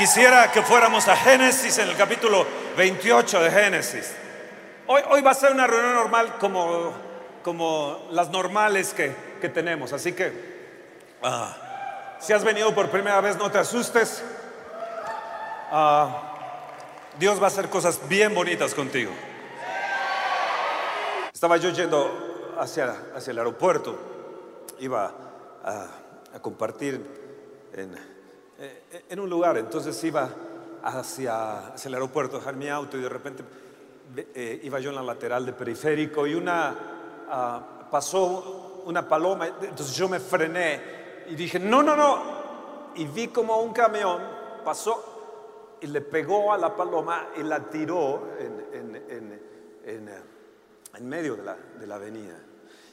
Quisiera que fuéramos a Génesis en el capítulo 28 de Génesis. Hoy, hoy va a ser una reunión normal como, como las normales que, que tenemos. Así que ah, si has venido por primera vez no te asustes. Ah, Dios va a hacer cosas bien bonitas contigo. Estaba yo yendo hacia, hacia el aeropuerto. Iba a, a compartir en, eh, en, un lugar, entonces iba hacia, hacia, el aeropuerto, dejar mi auto y de repente eh, iba yo en la lateral de periférico y una uh, pasó una paloma, entonces yo me frené y dije, no, no, no, y vi como un camión pasó y le pegó a la paloma y la tiró en, en, en, en medio de la, de la, avenida.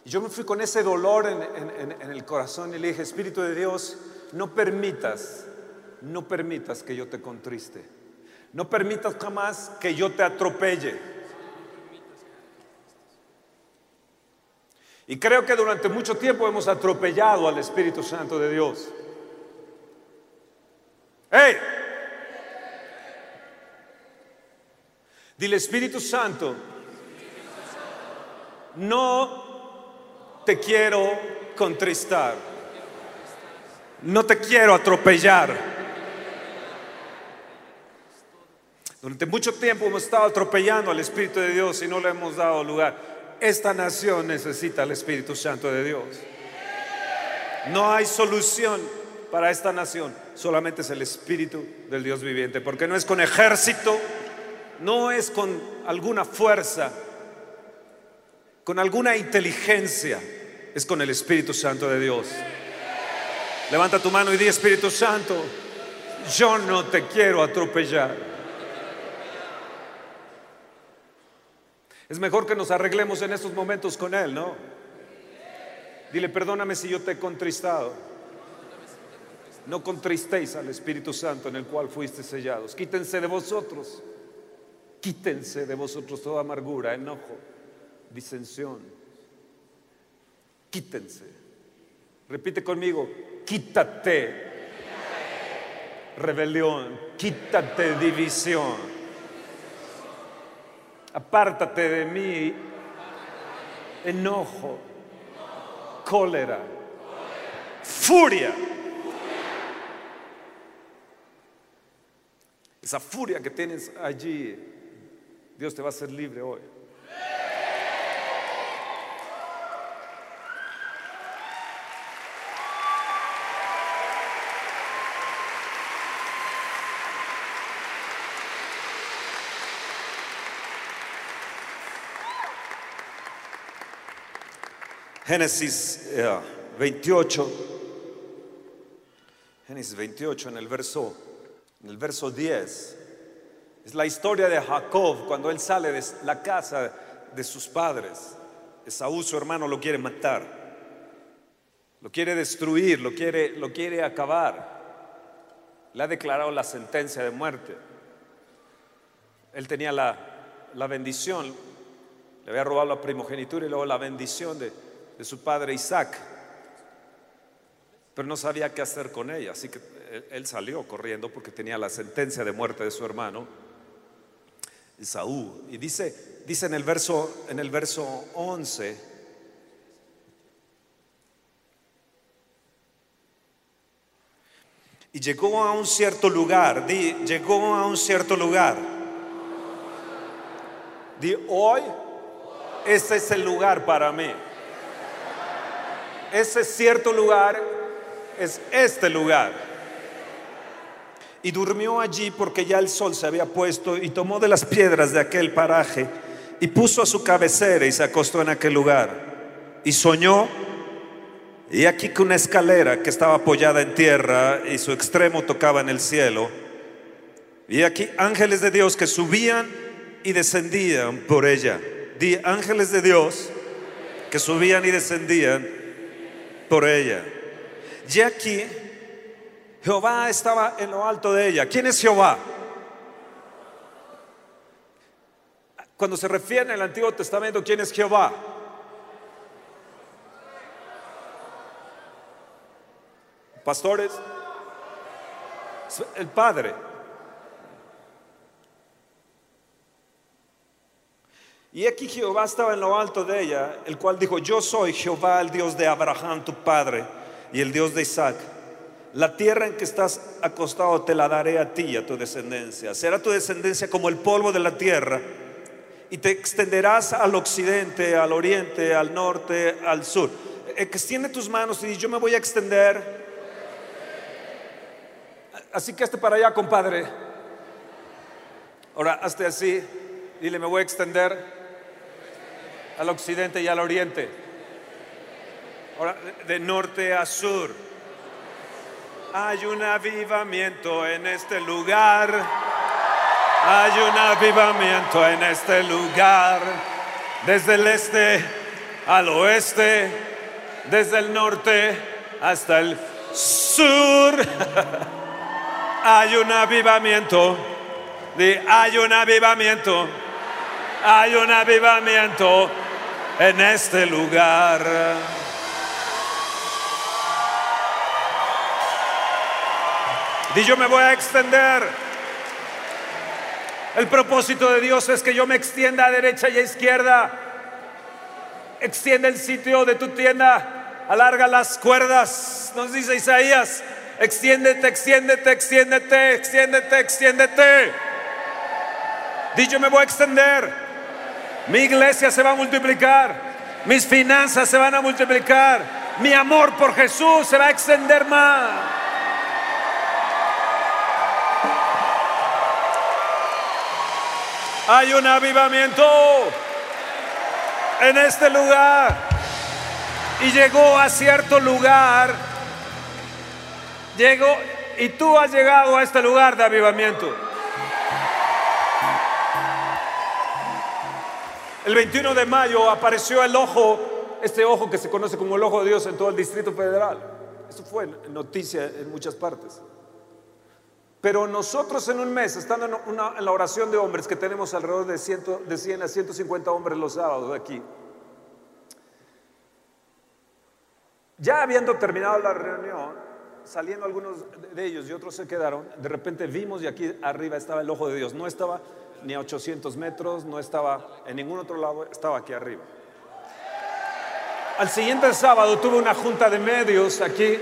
Y yo me fui con ese dolor en el corazón y le dije, Espíritu de Dios, no permitas no permitas que yo te contriste. No permitas jamás que yo te atropelle. Y creo que durante mucho tiempo hemos atropellado al Espíritu Santo de Dios. ¡Hey! Dile Espíritu Santo, no te quiero contristar, no te quiero atropellar. Durante mucho tiempo hemos estado atropellando al Espíritu de Dios y no le hemos dado lugar. Esta nación necesita al Espíritu Santo de Dios. No hay solución para esta nación, solamente es el Espíritu del Dios viviente, porque no es con ejército, no es con alguna fuerza, con alguna inteligencia, es con el Espíritu Santo de Dios. Levanta tu mano y di Espíritu Santo, yo no te quiero atropellar. Es mejor que nos arreglemos en estos momentos con Él, ¿no? Dile, perdóname si yo te he contristado. No contristéis al Espíritu Santo en el cual fuiste sellados. Quítense de vosotros. Quítense de vosotros toda amargura, enojo, disensión. Quítense. Repite conmigo, quítate. Rebelión, quítate división Apártate de mí, enojo, cólera, furia. Esa furia que tienes allí, Dios te va a hacer libre hoy. Génesis 28, eh, Génesis 28 en el verso, en el verso 10, es la historia de Jacob cuando él sale de la casa de sus padres. Esaú, su hermano, lo quiere matar, lo quiere destruir, lo quiere, lo quiere acabar. Le ha declarado la sentencia de muerte. Él tenía la, la bendición, le había robado la primogenitura y luego la bendición de, de su padre Isaac, pero no sabía qué hacer con ella, así que él salió corriendo porque tenía la sentencia de muerte de su hermano Isaú. Y dice, dice en el verso, en el verso 11, y llegó a un cierto lugar, di, llegó a un cierto lugar. Di, hoy, este es el lugar para mí ese cierto lugar es este lugar. Y durmió allí porque ya el sol se había puesto y tomó de las piedras de aquel paraje y puso a su cabecera y se acostó en aquel lugar. Y soñó, y aquí que una escalera que estaba apoyada en tierra y su extremo tocaba en el cielo. Y aquí ángeles de Dios que subían y descendían por ella. Di ángeles de Dios que subían y descendían por ella. Y aquí Jehová estaba en lo alto de ella. ¿Quién es Jehová? Cuando se refiere en el Antiguo Testamento, ¿quién es Jehová? Pastores, el Padre. Y aquí Jehová estaba en lo alto de ella, el cual dijo, yo soy Jehová, el Dios de Abraham, tu padre, y el Dios de Isaac. La tierra en que estás acostado te la daré a ti y a tu descendencia. Será tu descendencia como el polvo de la tierra, y te extenderás al occidente, al oriente, al norte, al sur. Extiende tus manos y yo me voy a extender. Así que este para allá, compadre. Ahora, hazte así. Dile, me voy a extender al occidente y al oriente. De norte a sur. Hay un avivamiento en este lugar. Hay un avivamiento en este lugar. Desde el este al oeste. Desde el norte hasta el sur. Hay un avivamiento. Hay un avivamiento. Hay un avivamiento en este lugar. Y yo me voy a extender. El propósito de Dios es que yo me extienda a derecha y a izquierda. Extiende el sitio de tu tienda. Alarga las cuerdas. Nos dice Isaías. Extiéndete, extiéndete, extiéndete, extiéndete, extiéndete. Di yo me voy a extender. Mi iglesia se va a multiplicar. Mis finanzas se van a multiplicar. Mi amor por Jesús se va a extender más. Hay un avivamiento en este lugar. Y llegó a cierto lugar. Llegó y tú has llegado a este lugar de avivamiento. El 21 de mayo apareció el ojo, este ojo que se conoce como el ojo de Dios en todo el Distrito Federal. Eso fue noticia en muchas partes. Pero nosotros en un mes, estando en, la oración de hombres, que tenemos alrededor de, de 100 a 150 hombres los sábados aquí, ya habiendo terminado la reunión, saliendo algunos de ellos y otros se quedaron, de repente vimos y aquí arriba estaba el ojo de Dios. No estaba ni a 800 metros, no estaba en ningún otro lado, estaba aquí arriba. Al siguiente sábado tuve una junta de medios aquí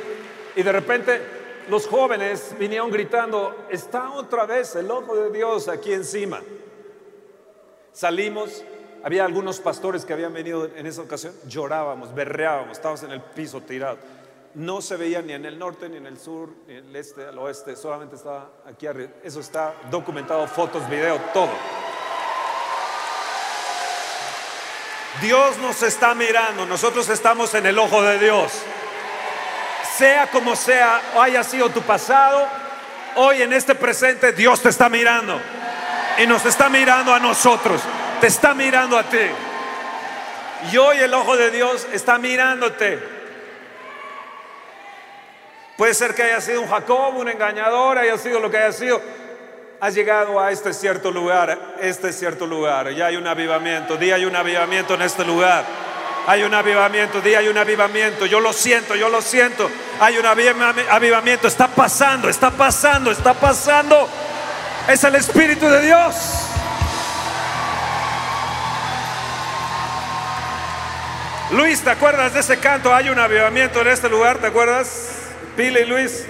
y de repente los jóvenes vinieron gritando, está otra vez el ojo de Dios aquí encima. Salimos, había algunos pastores que habían venido en esa ocasión, llorábamos, berreábamos, estábamos en el piso tirados no se veía ni en el norte, ni en el sur, ni en el este, al oeste, solamente estaba aquí arriba. Eso está documentado, fotos, video, todo. Dios nos está mirando, nosotros estamos en el ojo de Dios. Sea como sea, haya sido tu pasado, hoy en este presente Dios te está mirando. Y nos está mirando a nosotros, te está mirando a ti. Y hoy el ojo de Dios está mirándote. Puede ser que haya sido un Jacob, un engañador, haya sido lo que haya sido. Has llegado a este cierto lugar, este cierto lugar. Ya hay un avivamiento, día hay un avivamiento en este lugar. Hay un avivamiento, día hay un avivamiento. Yo lo siento, yo lo siento. Hay un avivamiento, está pasando, está pasando, está pasando. Es el Espíritu de Dios. Luis, ¿te acuerdas de ese canto? Hay un avivamiento en este lugar, ¿te acuerdas? Pile y Luis,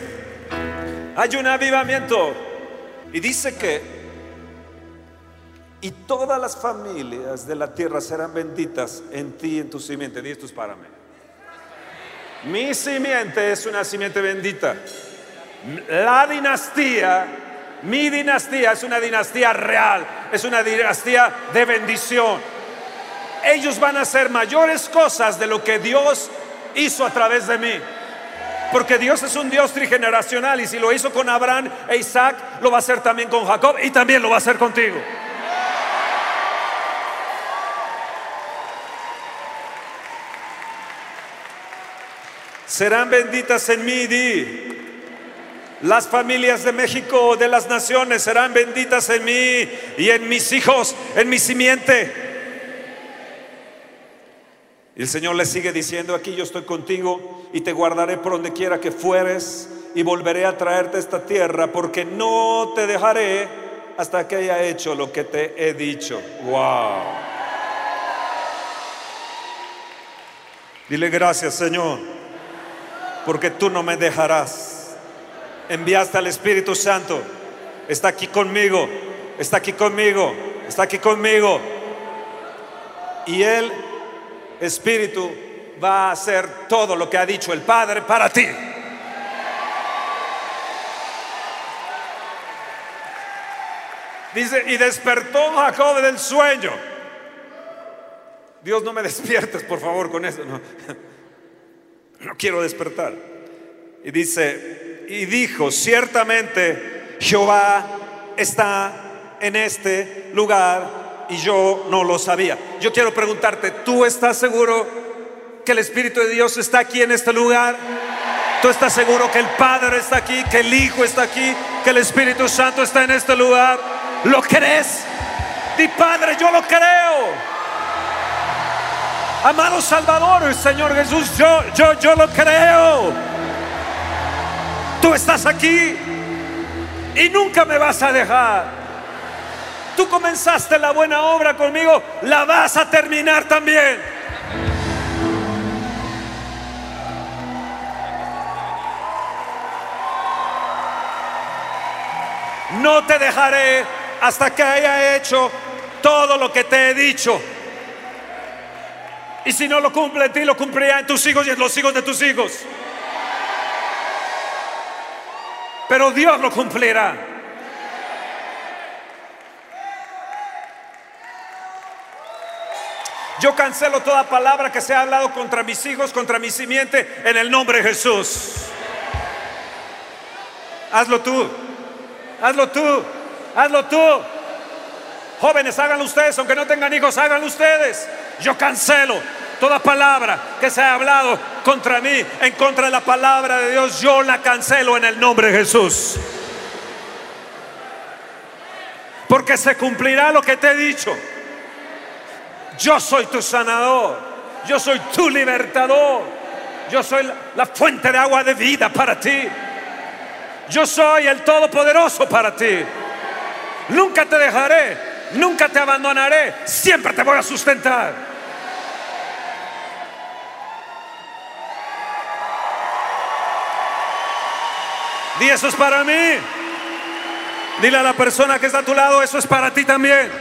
hay un avivamiento. Y dice que, y todas las familias de la tierra serán benditas en ti y en tu simiente. Di es para mí. Mi simiente es una simiente bendita. La dinastía, mi dinastía es una dinastía real, es una dinastía de bendición. Ellos van a hacer mayores cosas de lo que Dios hizo a través de mí. Porque Dios es un Dios trigeneracional y si lo hizo con Abraham e Isaac, lo va a hacer también con Jacob y también lo va a hacer contigo. Serán benditas en mí, di. Las familias de México, de las naciones, serán benditas en mí y en mis hijos, en mi simiente. El Señor le sigue diciendo, aquí yo estoy contigo y te guardaré por donde quiera que fueres y volveré a traerte a esta tierra porque no te dejaré hasta que haya hecho lo que te he dicho. Wow. Dile gracias Señor, porque tú no me dejarás. Enviaste al Espíritu Santo. Está aquí conmigo, está aquí conmigo, está aquí conmigo. Y Él Espíritu va a hacer todo lo que ha dicho el Padre para ti. Dice, y despertó Jacob del sueño. Dios no me despiertes, por favor, con eso. No, no quiero despertar. Y dice, y dijo, ciertamente Jehová está en este lugar y yo no lo sabía. Yo quiero preguntarte, ¿tú estás seguro que el Espíritu de Dios está aquí en este lugar? ¿Tú estás seguro que el Padre está aquí, que el Hijo está aquí, que el Espíritu Santo está en este lugar? ¿Lo crees? Di Padre, yo lo creo. Amado Salvador, Señor Jesús, yo, yo, yo lo creo. Tú estás aquí y nunca me vas a dejar. Tú comenzaste la buena obra conmigo, la vas a terminar también. No te dejaré hasta que haya hecho todo lo que te he dicho. Y si no lo cumple en ti, lo cumplirá en tus hijos y en los hijos de tus hijos. Pero Dios lo cumplirá. Yo cancelo toda palabra que se ha hablado contra mis hijos, contra mi simiente, en el nombre de Jesús. Hazlo tú. Hazlo tú. Hazlo tú. Jóvenes, háganlo ustedes, aunque no tengan hijos, háganlo ustedes. Yo cancelo toda palabra que se ha hablado contra mí, en contra de la palabra de Dios, yo la cancelo en el nombre de Jesús. Porque se cumplirá lo que te he dicho. Yo soy tu sanador. Yo soy tu libertador. Yo soy la fuente de agua de vida para ti. Yo soy el todopoderoso para ti. Nunca te dejaré, nunca te abandonaré, siempre te voy a sustentar. Di eso es para mí. Dile a la persona que está a tu lado, eso es para ti también.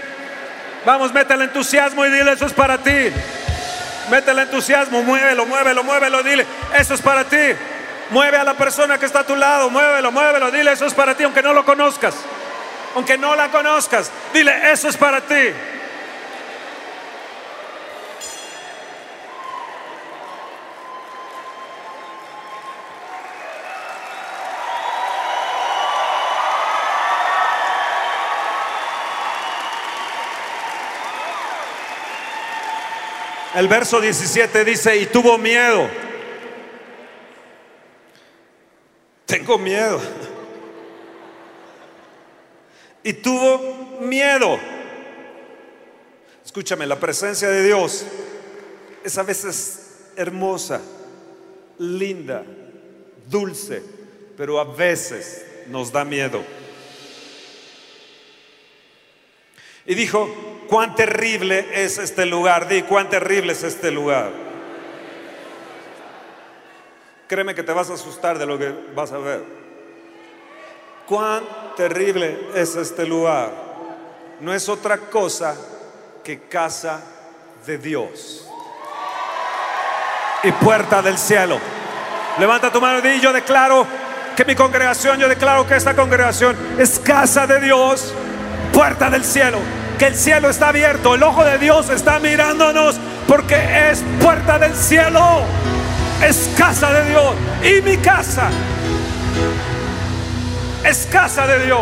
Vamos, mete el entusiasmo y dile, eso es para ti. Mete el entusiasmo, muévelo, muévelo, muévelo, dile, eso es para ti. Mueve a la persona que está a tu lado, muévelo, muévelo, dile, eso es para ti, aunque no lo conozcas aunque no la conozcas, dile, eso es para ti. El verso 17 dice, y tuvo miedo. Tengo miedo y tuvo miedo. Escúchame, la presencia de Dios es a veces hermosa, linda, dulce, pero a veces nos da miedo. Y dijo, cuán terrible es este lugar, di, cuán terrible es este lugar. Créeme que te vas a asustar de lo que vas a ver cuán terrible es este lugar. No es otra cosa que casa de Dios y puerta del cielo. Levanta tu mano y di, yo declaro que mi congregación, yo declaro que esta congregación es casa de Dios, puerta del cielo, que el cielo está abierto, el ojo de Dios está mirándonos porque es puerta del cielo, es casa de Dios y mi casa es casa de Dios.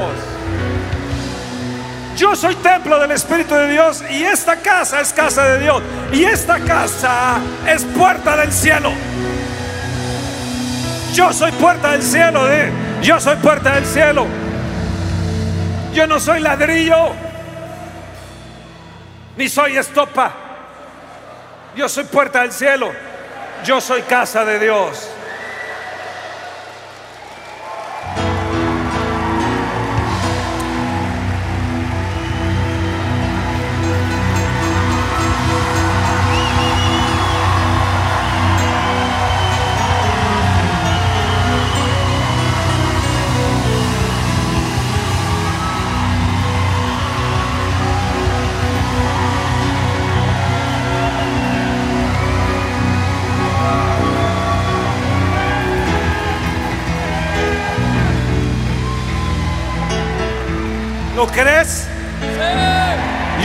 Yo soy templo del Espíritu de Dios y esta casa es casa de Dios. Y esta casa es puerta del cielo. Yo soy puerta del cielo, yo soy puerta del cielo. Yo no soy ladrillo, ni soy estopa. Yo soy puerta del cielo. Yo soy casa de Dios.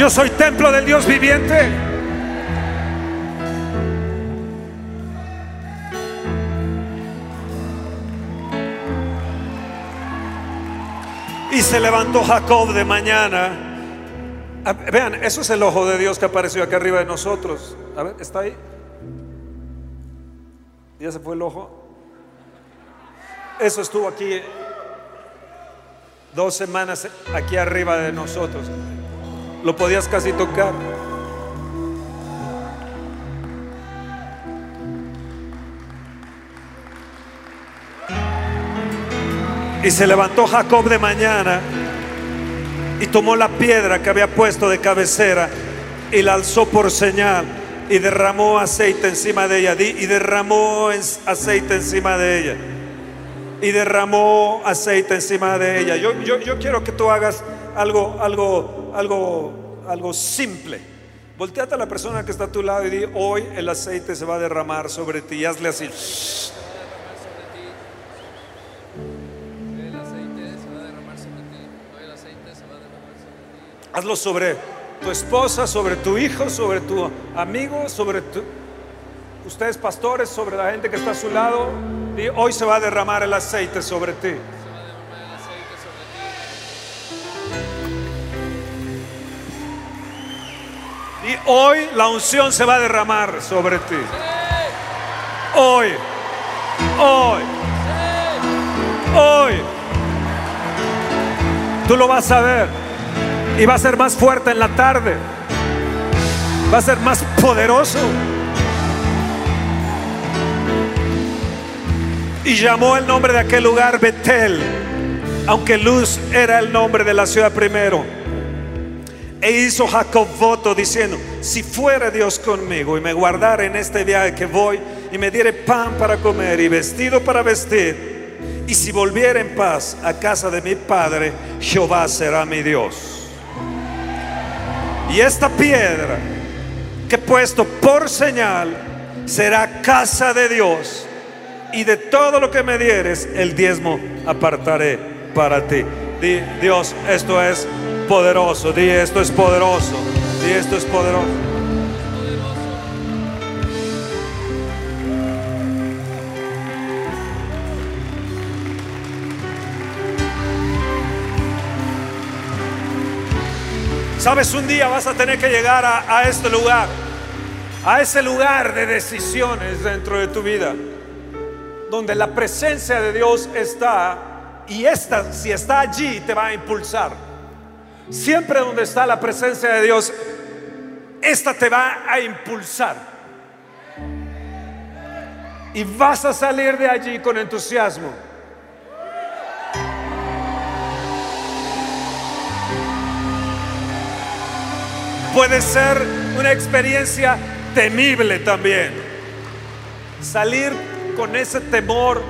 Soy templo del Dios viviente. Y se levantó Jacob de mañana. Vean, eso es el ojo de Dios que apareció acá arriba de nosotros. A ver, ¿está ahí? ¿Ya se fue el ojo? Eso estuvo aquí dos semanas aquí arriba de nosotros. Lo podías casi tocar. Y se levantó Jacob de mañana y tomó la piedra que había puesto de cabecera y la alzó por señal y derramó aceite encima de ella. Y derramó aceite encima de ella. Y derramó aceite encima de ella. Yo, yo, yo quiero que tú hagas algo, algo, algo, algo simple. Volteate a la persona que está a tu lado y di, hoy el aceite se va a derramar sobre ti. Y hazle así. Hazlo sobre tu esposa, sobre tu hijo, sobre tu amigo, sobre tu, ustedes pastores, sobre la gente que está a su lado. Y hoy se va a derramar el aceite sobre ti. Y hoy la unción se va a derramar sobre ti. Hoy, hoy, hoy. Tú lo vas a ver. Y va a ser más fuerte en la tarde. Va a ser más poderoso. Y llamó el nombre de aquel lugar Betel, aunque Luz era el nombre de la ciudad primero. E hizo Jacob voto diciendo, si fuera Dios conmigo y me guardara en este viaje que voy y me diere pan para comer y vestido para vestir, y si volviera en paz a casa de mi padre, Jehová será mi Dios. Y esta piedra que he puesto por señal será casa de Dios. Y de todo lo que me dieres, el diezmo apartaré para ti. Di, Dios, esto es poderoso. Di, esto es poderoso. Di, esto es poderoso. Sabes, un día vas a tener que llegar a, este lugar, a ese lugar de decisiones dentro de tu vida, donde la presencia de Dios está y esta, si está allí, te va a impulsar. Siempre donde está la presencia de Dios, esta te va a impulsar. Y vas a salir de allí con entusiasmo. puede ser una experiencia temible también. Salir con ese temor,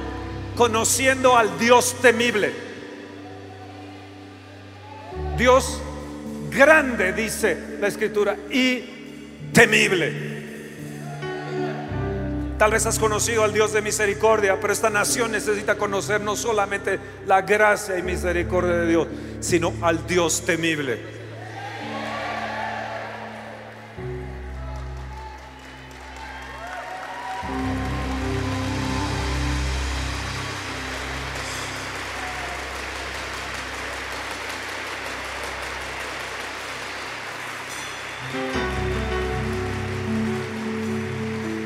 conociendo al Dios temible. Dios grande, dice la escritura, y temible. Tal vez has conocido al Dios de misericordia, pero esta nación necesita conocer no solamente la gracia y misericordia de Dios, sino al Dios temible.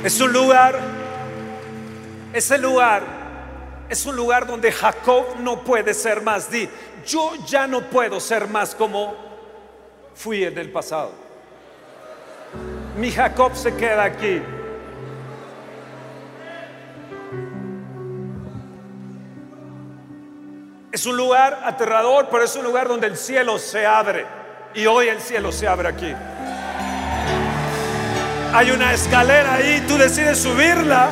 Es un lugar, ese lugar es un lugar donde Jacob no puede ser más. Di, yo ya no puedo ser más como fui en el pasado. Mi Jacob se queda aquí. Es un lugar aterrador, pero es un lugar donde el cielo se abre. Y hoy el cielo se abre aquí. Hay una escalera ahí, tú decides subirla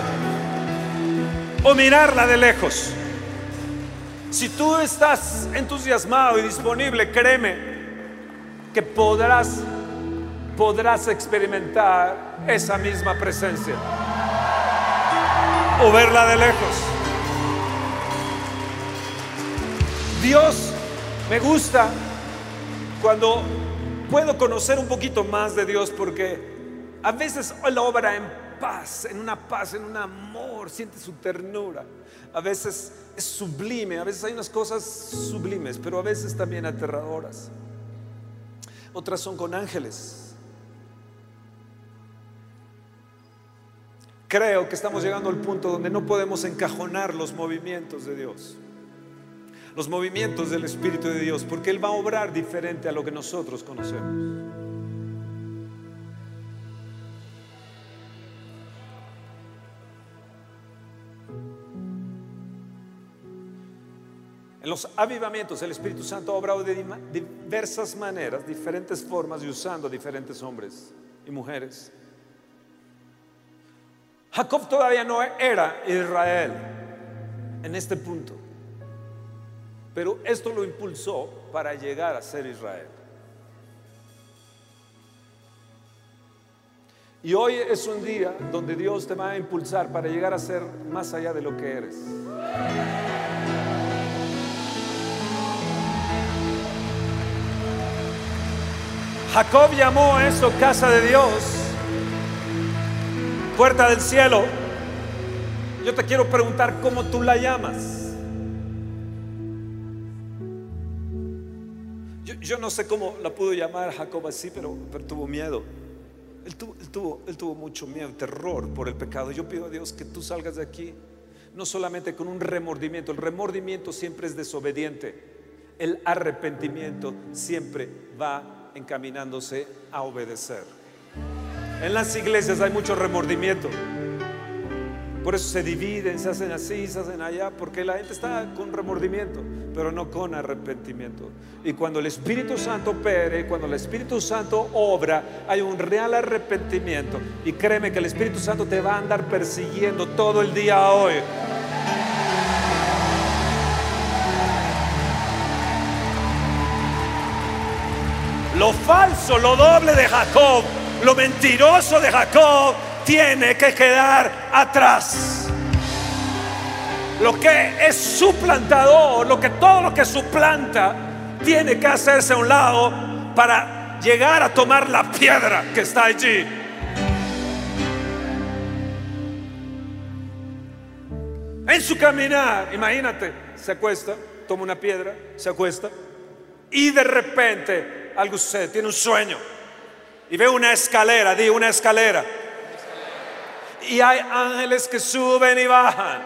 o mirarla de lejos. Si tú estás entusiasmado y disponible, créeme que podrás podrás experimentar esa misma presencia o verla de lejos. Dios me gusta cuando puedo conocer un poquito más de Dios porque a veces Él obra en paz, en una paz, en un amor, siente su ternura. A veces es sublime, a veces hay unas cosas sublimes, pero a veces también aterradoras. Otras son con ángeles. Creo que estamos llegando al punto donde no podemos encajonar los movimientos de Dios los movimientos del Espíritu de Dios, porque Él va a obrar diferente a lo que nosotros conocemos. Los avivamientos el Espíritu Santo ha obrado de diversas maneras, diferentes formas y usando diferentes hombres y mujeres. Jacob todavía no era Israel en este punto. Pero esto lo impulsó para llegar a ser Israel. Y hoy es un día donde Dios te va a impulsar para llegar a ser más allá de lo que eres. Jacob llamó a eso casa de Dios, puerta del cielo. Yo te quiero preguntar cómo tú la llamas. Yo, no sé cómo la pudo llamar Jacob así, pero, tuvo miedo. Él tuvo, él, tuvo, él tuvo mucho miedo, terror por el pecado. Yo pido a Dios que tú salgas de aquí, no solamente con un remordimiento. El remordimiento siempre es desobediente. El arrepentimiento siempre va encaminándose a obedecer. En las iglesias hay mucho remordimiento. Por eso se dividen, se hacen así, se hacen allá, porque la gente está con remordimiento, pero no con arrepentimiento. Y cuando el Espíritu Santo opere, cuando el Espíritu Santo obra, hay un real arrepentimiento. Y créeme que el Espíritu Santo te va a andar persiguiendo todo el día hoy. Lo falso, lo doble de Jacob, lo mentiroso de Jacob tiene que quedar atrás. Lo que es suplantador, lo que todo lo que suplanta, tiene que hacerse a un lado para llegar a tomar la piedra que está allí. En su caminar, imagínate, se acuesta, toma una piedra, se acuesta y de repente algo sucede, tiene un sueño y ve una escalera, di una escalera y hay ángeles que suben y bajan.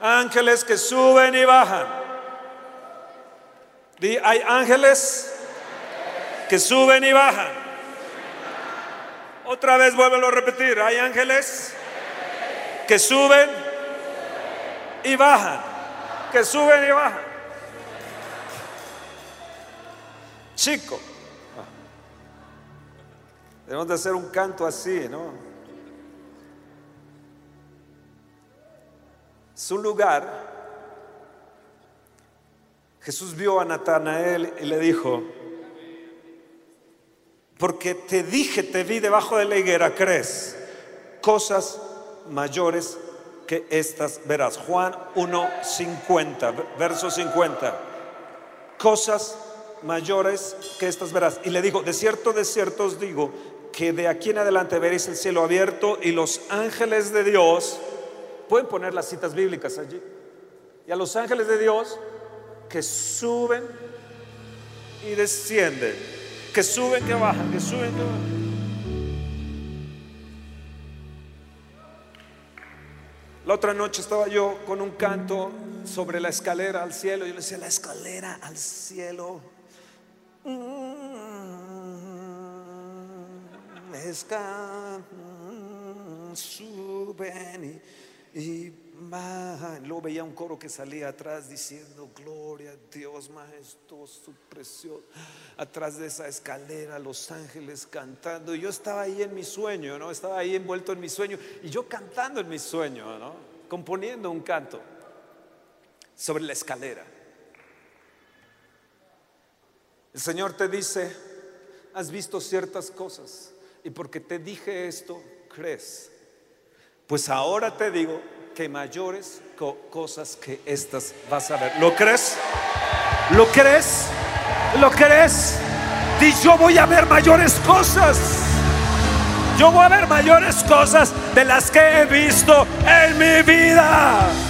Ángeles que suben y bajan. hay ángeles que suben y bajan. Otra vez vuelvo a repetir. Hay ángeles que suben y bajan. Que suben y bajan. Chico. Debemos de hacer un canto así, ¿no? su lugar, Jesús vio a Natanael y le dijo, porque te dije, te vi debajo de la higuera, crees, cosas mayores que estas verás. Juan 1.50, verso 50, cosas mayores que estas verás. Y le dijo, de cierto, de cierto os digo, que de aquí en adelante veréis el cielo abierto y los ángeles de Dios Pueden poner las citas bíblicas allí. Y a los ángeles de Dios que suben y descienden, que suben, que bajan, que suben, que bajan. La otra noche estaba yo con un canto sobre la escalera al cielo. Yo le decía, la escalera al cielo. Mm, suben y y luego veía un coro que salía atrás diciendo, gloria a Dios majestuoso, precioso. Atrás de esa escalera, los ángeles cantando. Yo estaba ahí en mi sueño, ¿no? Estaba ahí envuelto en mi sueño. Y yo cantando en mi sueño, ¿no? Componiendo un canto sobre la escalera. El Señor te dice, has visto ciertas cosas. Y porque te dije esto, crees. Pues ahora te digo que mayores cosas que estas vas a ver. ¿Lo crees? ¿Lo crees? ¿Lo crees? Di, yo voy a ver mayores cosas. Yo voy a ver mayores cosas de las que he visto en mi vida.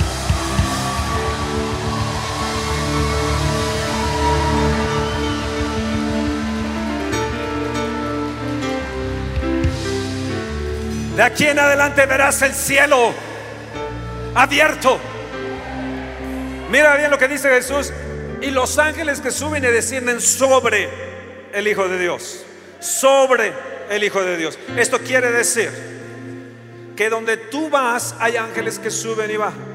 De aquí en adelante verás el cielo abierto. Mira bien lo que dice Jesús. Y los ángeles que suben y descienden sobre el Hijo de Dios. Sobre el Hijo de Dios. Esto quiere decir que donde tú vas hay ángeles que suben y bajan.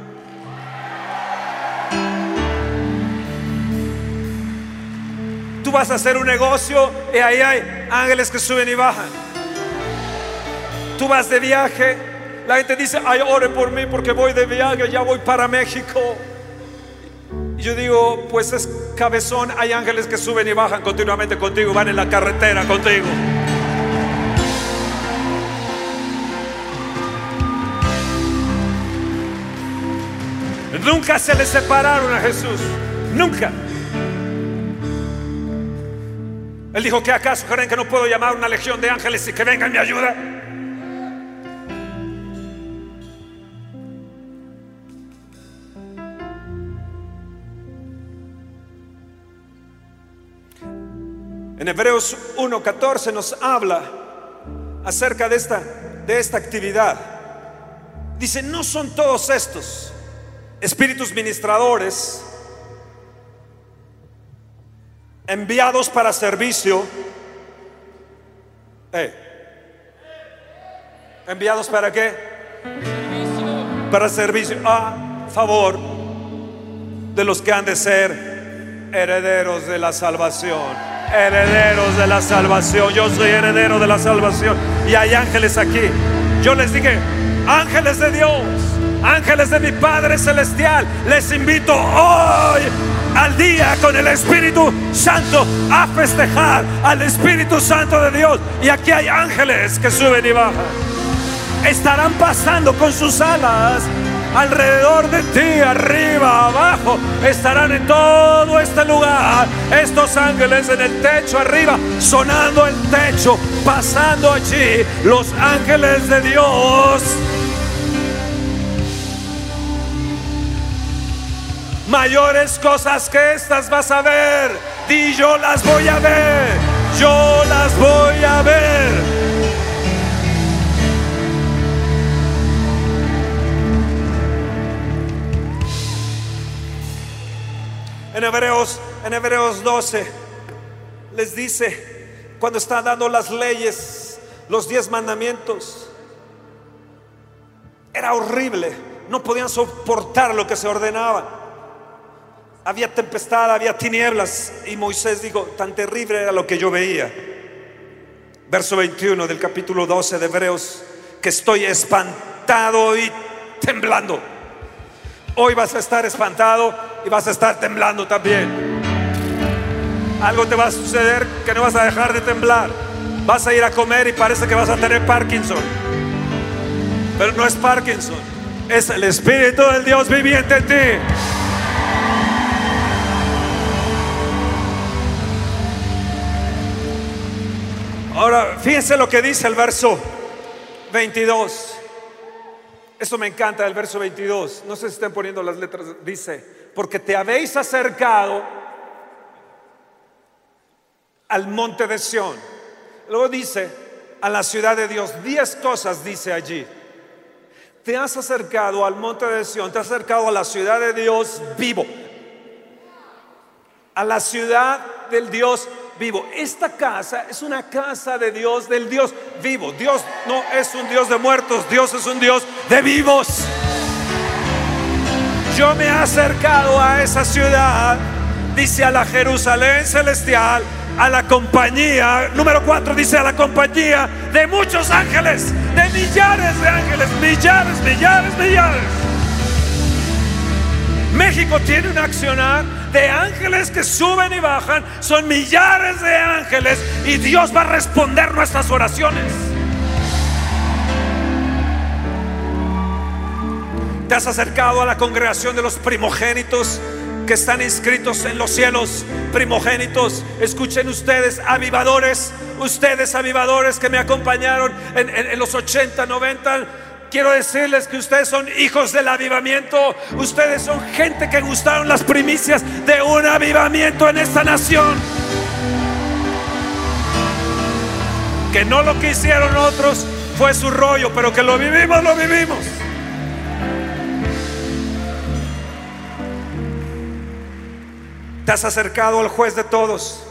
Tú vas a hacer un negocio y ahí hay ángeles que suben y bajan. Tú vas de viaje, la gente dice, ay, ore por mí porque voy de viaje, ya voy para México. Y yo digo, pues es cabezón, hay ángeles que suben y bajan continuamente contigo, van en la carretera contigo. Nunca se le separaron a Jesús, nunca. Él dijo que acaso creen que no puedo llamar una legión de ángeles y que vengan mi ayuda. En Hebreos 1:14 nos habla acerca de esta, de esta actividad. Dice, no son todos estos espíritus ministradores enviados para servicio. Eh, ¿Enviados para qué? Para servicio a favor de los que han de ser herederos de la salvación herederos de la salvación. Yo soy heredero de la salvación. Y hay ángeles aquí. Yo les dije, ángeles de Dios, ángeles de mi Padre Celestial, les invito hoy al día con el Espíritu Santo a festejar al Espíritu Santo de Dios. Y aquí hay ángeles que suben y bajan. Estarán pasando con sus alas alrededor de ti, arriba, abajo, estarán en todo este lugar. Estos ángeles en el techo, arriba, sonando el techo, pasando allí, los ángeles de Dios. Mayores cosas que estas vas a ver. Y yo las voy a ver. Yo las voy a ver. En Hebreos, en Hebreos 12 les dice, cuando está dando las leyes, los diez mandamientos, era horrible, no podían soportar lo que se ordenaba. Había tempestad, había tinieblas y Moisés dijo, tan terrible era lo que yo veía. Verso 21 del capítulo 12 de Hebreos, que estoy espantado y temblando. Hoy vas a estar espantado y vas a estar temblando también. Algo te va a suceder que no vas a dejar de temblar. Vas a ir a comer y parece que vas a tener Parkinson. Pero no es Parkinson, es el Espíritu del Dios viviente en ti. Ahora, fíjense lo que dice el verso 22. Esto me encanta el verso 22. No sé si están poniendo las letras. Dice, porque te habéis acercado al monte de Sión. Luego dice, a la ciudad de Dios. Diez cosas dice allí. Te has acercado al monte de Sión, te has acercado a la ciudad de Dios vivo. A la ciudad del Dios vivo. Esta casa es una casa de Dios, del Dios vivo. Dios no es un Dios de muertos, Dios es un Dios de vivos. Yo me he acercado a esa ciudad, dice a la Jerusalén celestial, a la compañía, número cuatro dice a la compañía de muchos ángeles, de millares de ángeles, millares, millares, millares. México tiene un accionar de ángeles que suben y bajan, son millares de ángeles y Dios va a responder nuestras oraciones. Has acercado a la congregación de los primogénitos que están inscritos en los cielos, primogénitos. Escuchen ustedes, avivadores, ustedes avivadores que me acompañaron en, en los 80, 90 quiero decirles que ustedes son hijos del avivamiento. Ustedes son gente que gustaron las primicias de un avivamiento en esta nación. Que no lo que hicieron otros fue su rollo, pero que lo vivimos, lo vivimos. Te has acercado al juez de todos.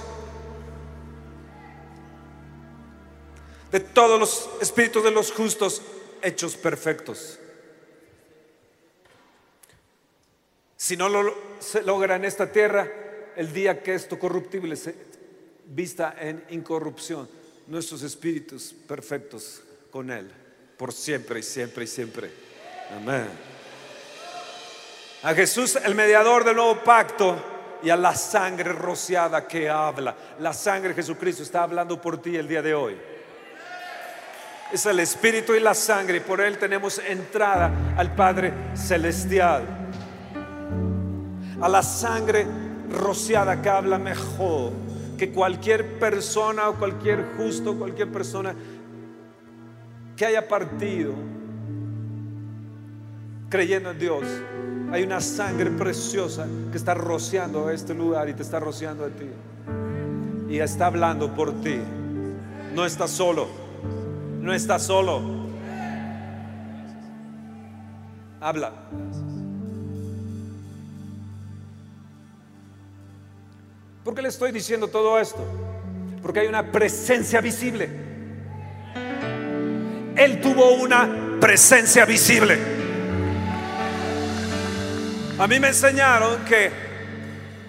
De todos los espíritus de los justos hechos perfectos. Si no lo se logra en esta tierra, el día que esto corruptible se vista en incorrupción, nuestros espíritus perfectos con Él, por siempre y siempre y siempre. Amén. A Jesús, el mediador del nuevo pacto, y a la sangre rociada que habla. La sangre de Jesucristo está hablando por ti el día de hoy es el Espíritu y la sangre, y por Él tenemos entrada al Padre Celestial. A la sangre rociada que habla mejor que cualquier persona o cualquier justo, cualquier persona que haya partido creyendo en Dios. Hay una sangre preciosa que está rociando este lugar y te está rociando a ti. Y está hablando por ti. No estás solo no está solo. Habla. ¿Por qué le estoy diciendo todo esto? Porque hay una presencia visible. Él tuvo una presencia visible. A mí me enseñaron que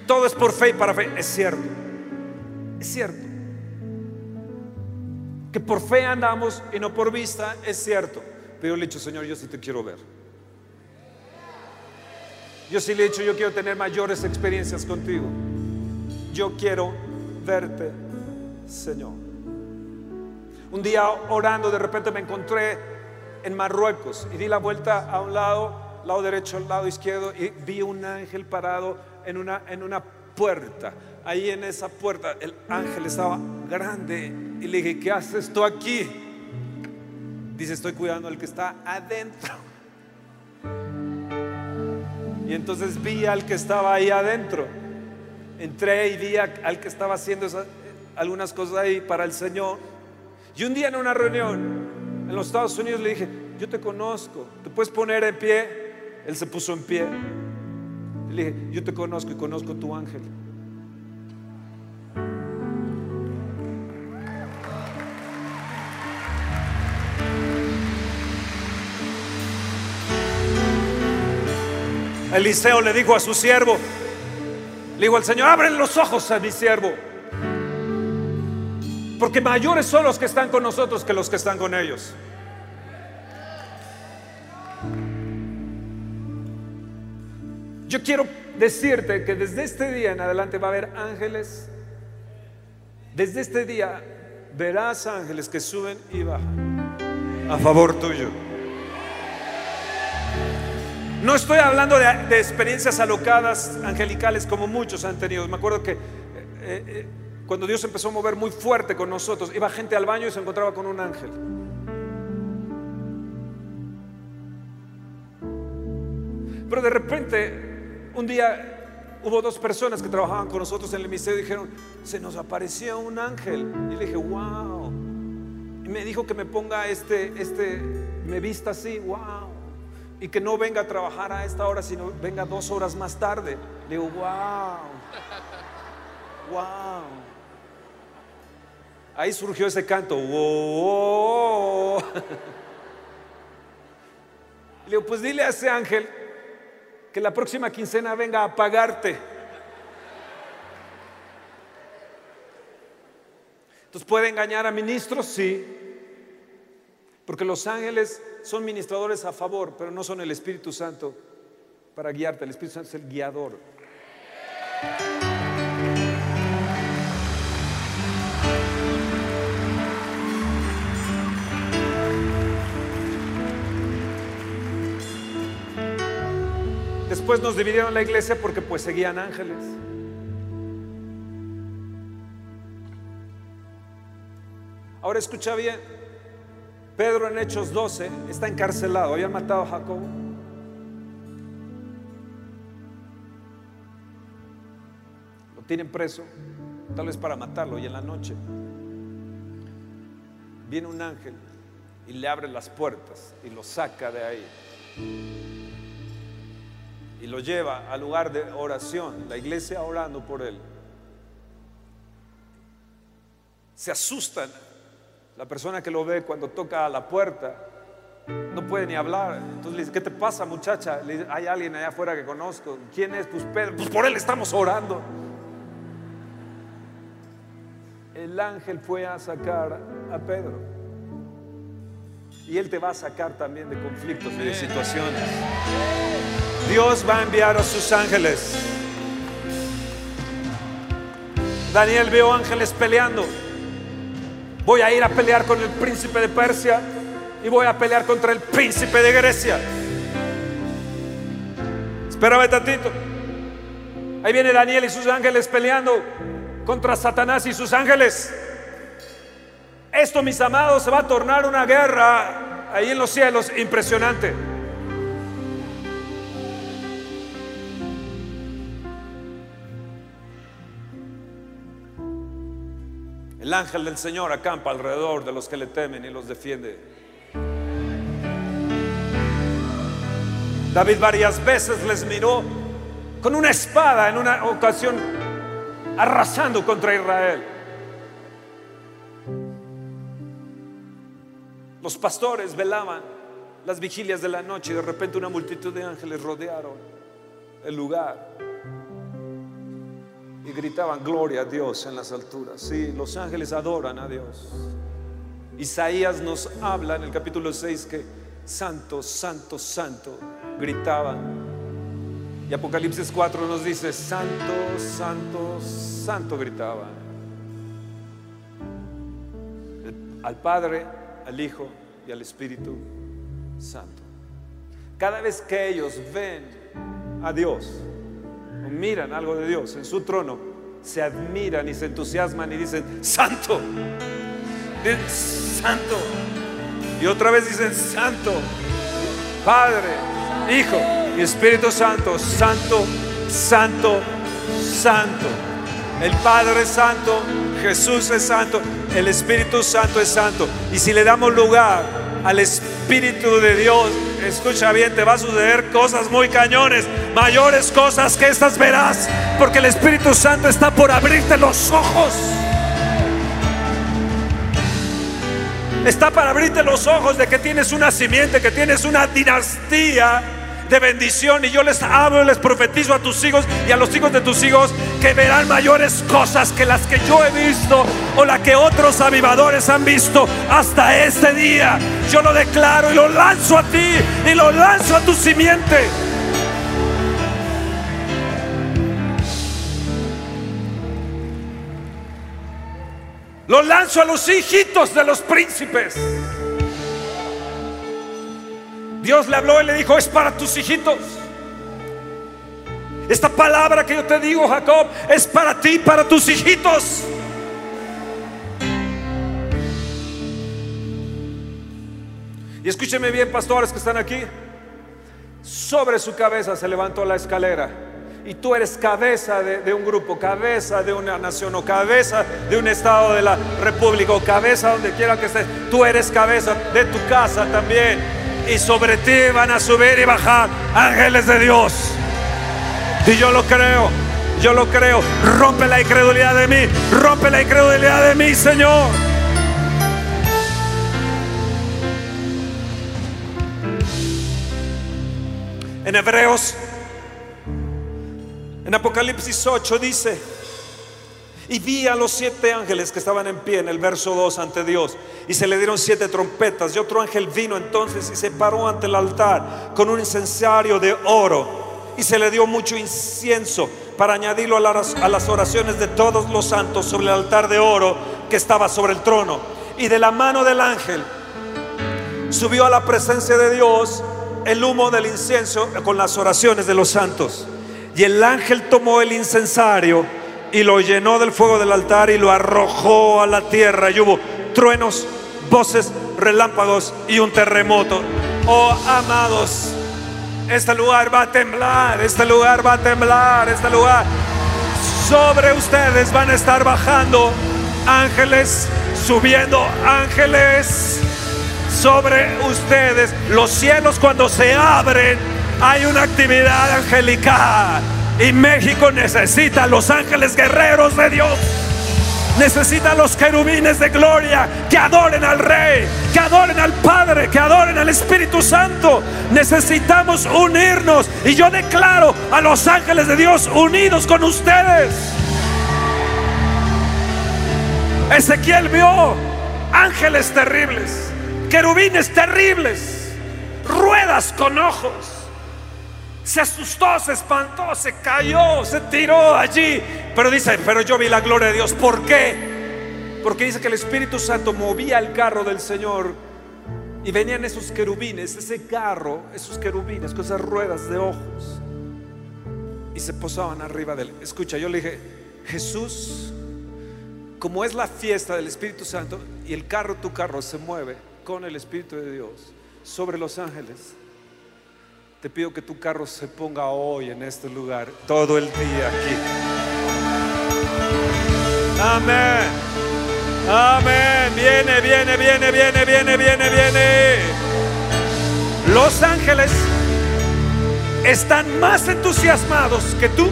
todo es por fe y para fe. Es cierto. Es cierto que por fe andamos y no por vista, es cierto. Pero le he dicho, Señor, yo sí te quiero ver. Yo sí le he dicho, yo quiero tener mayores experiencias contigo. Yo quiero verte, Señor. Un día orando, de repente me encontré en Marruecos y di la vuelta a un lado, lado derecho, al lado izquierdo, y vi un ángel parado en una, en una puerta. Ahí en esa puerta el ángel estaba grande y le dije, ¿qué haces tú aquí? Dice, estoy cuidando al que está adentro. Y entonces vi al que estaba ahí adentro. Entré y vi al que estaba haciendo algunas cosas ahí para el Señor. Y un día en una reunión en los Estados Unidos le dije, yo te conozco, ¿te puedes poner en pie? Él se puso en pie. Le dije, yo te conozco y conozco tu ángel. Eliseo le dijo a su siervo, le dijo al Señor, abren los ojos a mi siervo. Porque mayores son los que están con nosotros que los que están con ellos. Yo quiero decirte que desde este día en adelante va a haber ángeles. Desde este día verás ángeles que suben y bajan a favor tuyo. No estoy hablando de, experiencias alocadas angelicales como muchos han tenido. Me acuerdo que eh, eh, cuando Dios empezó a mover muy fuerte con nosotros, iba gente al baño y se encontraba con un ángel. Pero de repente, un día hubo dos personas que trabajaban con nosotros en el ministerio y dijeron, se nos apareció un ángel. Y le dije, wow. Y me dijo que me ponga este, este, me vista así, wow y que no venga a trabajar a esta hora, sino venga dos horas más tarde. Le digo, wow, wow. Ahí surgió ese canto, wow. Le digo, pues dile a ese ángel que la próxima quincena venga a pagarte. Entonces, ¿puede engañar a ministros? Sí. Porque los ángeles son ministradores a favor, pero no son el Espíritu Santo para guiarte. El Espíritu Santo es el guiador. Después nos dividieron la iglesia porque pues seguían ángeles. Ahora escucha bien, Pedro en Hechos 12 está encarcelado, habían matado a Jacob. Lo tienen preso, tal vez para matarlo, y en la noche viene un ángel y le abre las puertas y lo saca de ahí y lo lleva al lugar de oración, la iglesia orando por él. Se asustan. La persona que lo ve cuando toca a la puerta no puede ni hablar. Entonces le dice, ¿qué te pasa muchacha? Le dice, hay alguien allá afuera que conozco. ¿Quién es? Pues Pedro. Pues por él estamos orando. El ángel fue a sacar a Pedro. Y él te va a sacar también de conflictos y de situaciones. Dios va a enviar a sus ángeles. Daniel vio ángeles peleando. Voy a ir a pelear con el príncipe de Persia y voy a pelear contra el príncipe de Grecia. Espérame tantito. Ahí viene Daniel y sus ángeles peleando contra Satanás y sus ángeles. Esto, mis amados, se va a tornar una guerra ahí en los cielos impresionante. El ángel del Señor acampa alrededor de los que le temen y los defiende. David varias veces les miró con una espada en una ocasión arrasando contra Israel. Los pastores velaban las vigilias de la noche y de repente una multitud de ángeles rodearon el lugar y gritaban gloria a Dios en las alturas. Sí, los ángeles adoran a Dios. Isaías nos habla en el capítulo 6 que santo, santo, santo gritaban. Y Apocalipsis 4 nos dice, santo, santo, santo gritaban. Al Padre, al Hijo y al Espíritu Santo. Cada vez que ellos ven a Dios, miran algo de Dios en su trono, se admiran y se entusiasman y dicen, santo, santo. Y otra vez dicen, santo, Padre, Hijo y Espíritu Santo, santo, santo, santo. El Padre es santo, Jesús es santo, el Espíritu Santo es santo. Y si le damos lugar al Espíritu de Dios, escucha bien, te va a suceder cosas muy cañones, mayores cosas que estas verás, porque el Espíritu Santo está por abrirte los ojos. Está para abrirte los ojos de que tienes una simiente, que tienes una dinastía de bendición. Y yo les hablo y les profetizo a tus hijos y a los hijos de tus hijos que verán mayores cosas que las que yo he visto o las que otros avivadores han visto hasta este día. Yo lo declaro y lo lanzo a ti y lo lanzo a tu simiente. Lo lanzo a los hijitos de los príncipes. Dios le habló y le dijo, es para tus hijitos. Esta palabra que yo te digo, Jacob, es para ti, para tus hijitos. Y escúcheme bien, pastores que están aquí. Sobre su cabeza se levantó la escalera. Y tú eres cabeza de, de, un grupo, cabeza de una nación o cabeza de un estado de la república o cabeza donde quiera que estés. Tú eres cabeza de tu casa también y sobre ti van a subir y bajar ángeles de Dios. Y yo lo creo, yo lo creo. Rompe la incredulidad de mí, rompe la incredulidad de mí, Señor. En Hebreos, en Apocalipsis 8 dice, y vi a los siete ángeles que estaban en pie en el verso 2 ante Dios. Y se le dieron siete trompetas. Y otro ángel vino entonces y se paró ante el altar con un incensario de oro. Y se le dio mucho incienso para añadirlo a las, oraciones de todos los santos sobre el altar de oro que estaba sobre el trono. Y de la mano del ángel subió a la presencia de Dios el humo del incienso con las oraciones de los santos. Y el ángel tomó el incensario y lo llenó del fuego del altar y lo arrojó a la tierra. Y hubo truenos, voces, relámpagos y un terremoto. Oh amados, este lugar va a temblar, este lugar va a temblar, este lugar. Sobre ustedes van a estar bajando ángeles, subiendo ángeles sobre ustedes. Los cielos cuando se abren hay una actividad angelical. Y México necesita los ángeles guerreros de Dios. Necesita los querubines de gloria que adoren al Rey, que adoren al Padre, que adoren al Espíritu Santo. Necesitamos unirnos. Y yo declaro a los ángeles de Dios unidos con ustedes. Ezequiel vio ángeles terribles, querubines terribles, ruedas con ojos. Se asustó, se espantó, se cayó, se tiró allí. Pero dice, pero yo vi la gloria de Dios. ¿Por qué? Porque dice que el Espíritu Santo movía el carro del Señor y venían esos querubines, ese carro, esos querubines con esas ruedas de ojos. Y se posaban arriba de él. Escucha, yo le dije, Jesús, como es la fiesta del Espíritu Santo y el carro, tu carro se mueve con el Espíritu de Dios sobre los ángeles te pido que tu carro se ponga hoy en este lugar, todo el día aquí. Amén. Amén. Viene, viene, viene, viene, viene, viene, viene. Los ángeles están más entusiasmados que tú.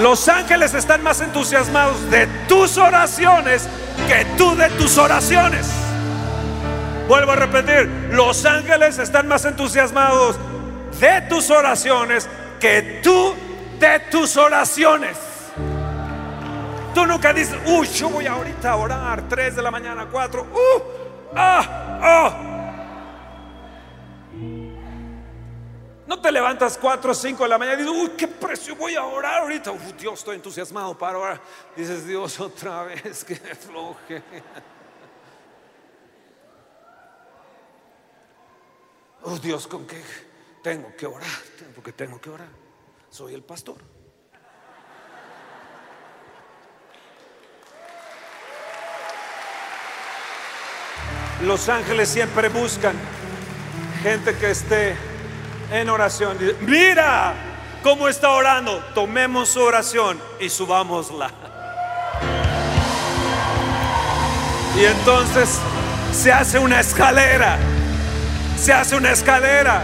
Los ángeles están más entusiasmados de tus oraciones que tú de tus oraciones. Vuelvo a repetir, los ángeles están más entusiasmados de tus oraciones que tú de tus oraciones. Tú nunca dices, uy, yo voy ahorita a orar, 3 de la mañana, 4, uh, ah, ah. No te levantas 4 o 5 de la mañana y dices, uy, qué precio voy a orar ahorita. Dios, estoy entusiasmado para orar. Dices, Dios, otra vez, que floje. Oh Dios, ¿con qué tengo que orar? Porque tengo que orar. Soy el pastor. Los ángeles siempre buscan gente que esté en oración. Mira cómo está orando. Tomemos su oración y subámosla. Y entonces se hace una escalera se hace una escalera.